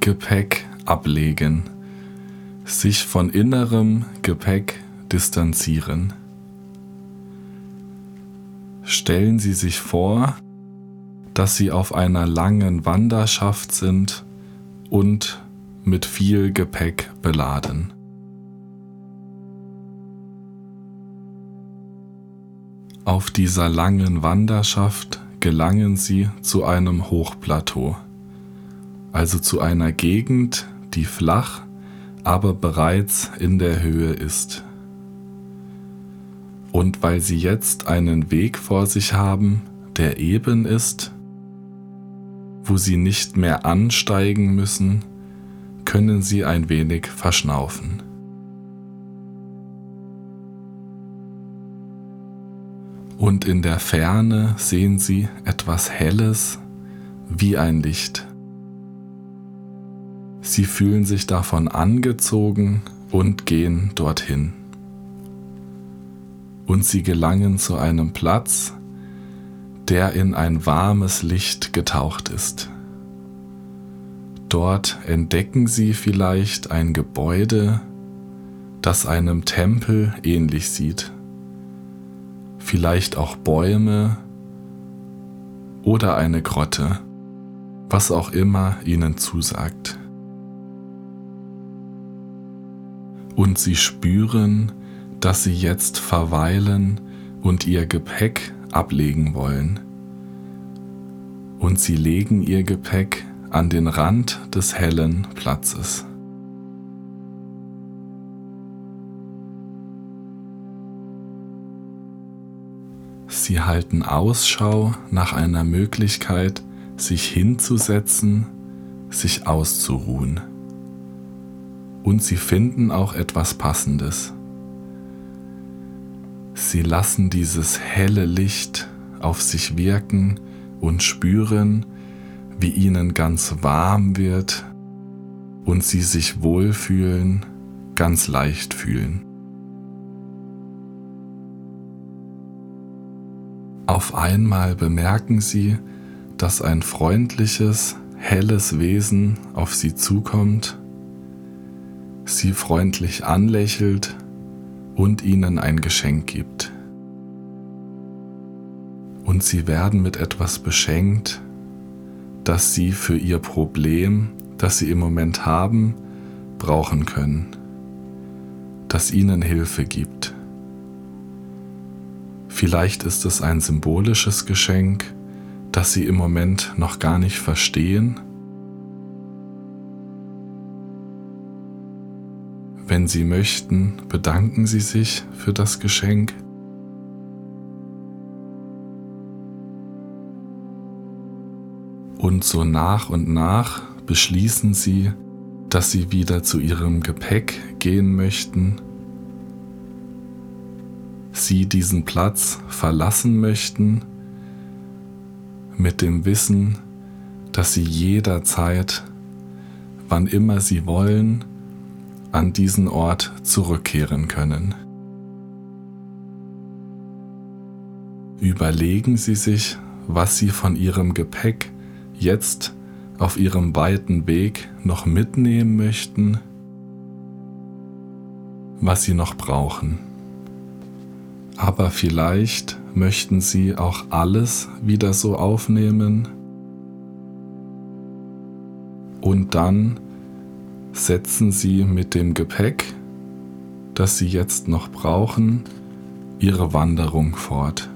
Gepäck ablegen, sich von innerem Gepäck distanzieren. Stellen Sie sich vor, dass Sie auf einer langen Wanderschaft sind und mit viel Gepäck beladen. Auf dieser langen Wanderschaft gelangen Sie zu einem Hochplateau, also zu einer Gegend, die flach, aber bereits in der Höhe ist. Und weil Sie jetzt einen Weg vor sich haben, der eben ist, wo Sie nicht mehr ansteigen müssen, können Sie ein wenig verschnaufen. Und in der Ferne sehen Sie etwas Helles wie ein Licht. Sie fühlen sich davon angezogen und gehen dorthin. Und sie gelangen zu einem Platz, der in ein warmes Licht getaucht ist. Dort entdecken sie vielleicht ein Gebäude, das einem Tempel ähnlich sieht. Vielleicht auch Bäume oder eine Grotte, was auch immer ihnen zusagt. Und sie spüren, dass sie jetzt verweilen und ihr Gepäck ablegen wollen. Und sie legen ihr Gepäck an den Rand des hellen Platzes. Sie halten Ausschau nach einer Möglichkeit, sich hinzusetzen, sich auszuruhen. Und sie finden auch etwas Passendes. Sie lassen dieses helle Licht auf sich wirken und spüren, wie ihnen ganz warm wird und sie sich wohlfühlen, ganz leicht fühlen. Auf einmal bemerken sie, dass ein freundliches, helles Wesen auf sie zukommt, sie freundlich anlächelt und ihnen ein Geschenk gibt. Und sie werden mit etwas beschenkt, das sie für ihr Problem, das sie im Moment haben, brauchen können, das ihnen Hilfe gibt. Vielleicht ist es ein symbolisches Geschenk, das sie im Moment noch gar nicht verstehen. Wenn Sie möchten, bedanken Sie sich für das Geschenk. Und so nach und nach beschließen sie, dass sie wieder zu ihrem Gepäck gehen möchten, sie diesen Platz verlassen möchten, mit dem Wissen, dass sie jederzeit, wann immer sie wollen, an diesen Ort zurückkehren können. Überlegen Sie sich, was Sie von Ihrem Gepäck jetzt auf ihrem weiten Weg noch mitnehmen möchten, was sie noch brauchen. Aber vielleicht möchten sie auch alles wieder so aufnehmen und dann setzen sie mit dem Gepäck, das sie jetzt noch brauchen, ihre Wanderung fort.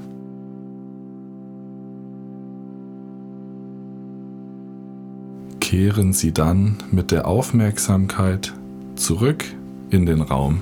kehren Sie dann mit der Aufmerksamkeit zurück in den Raum.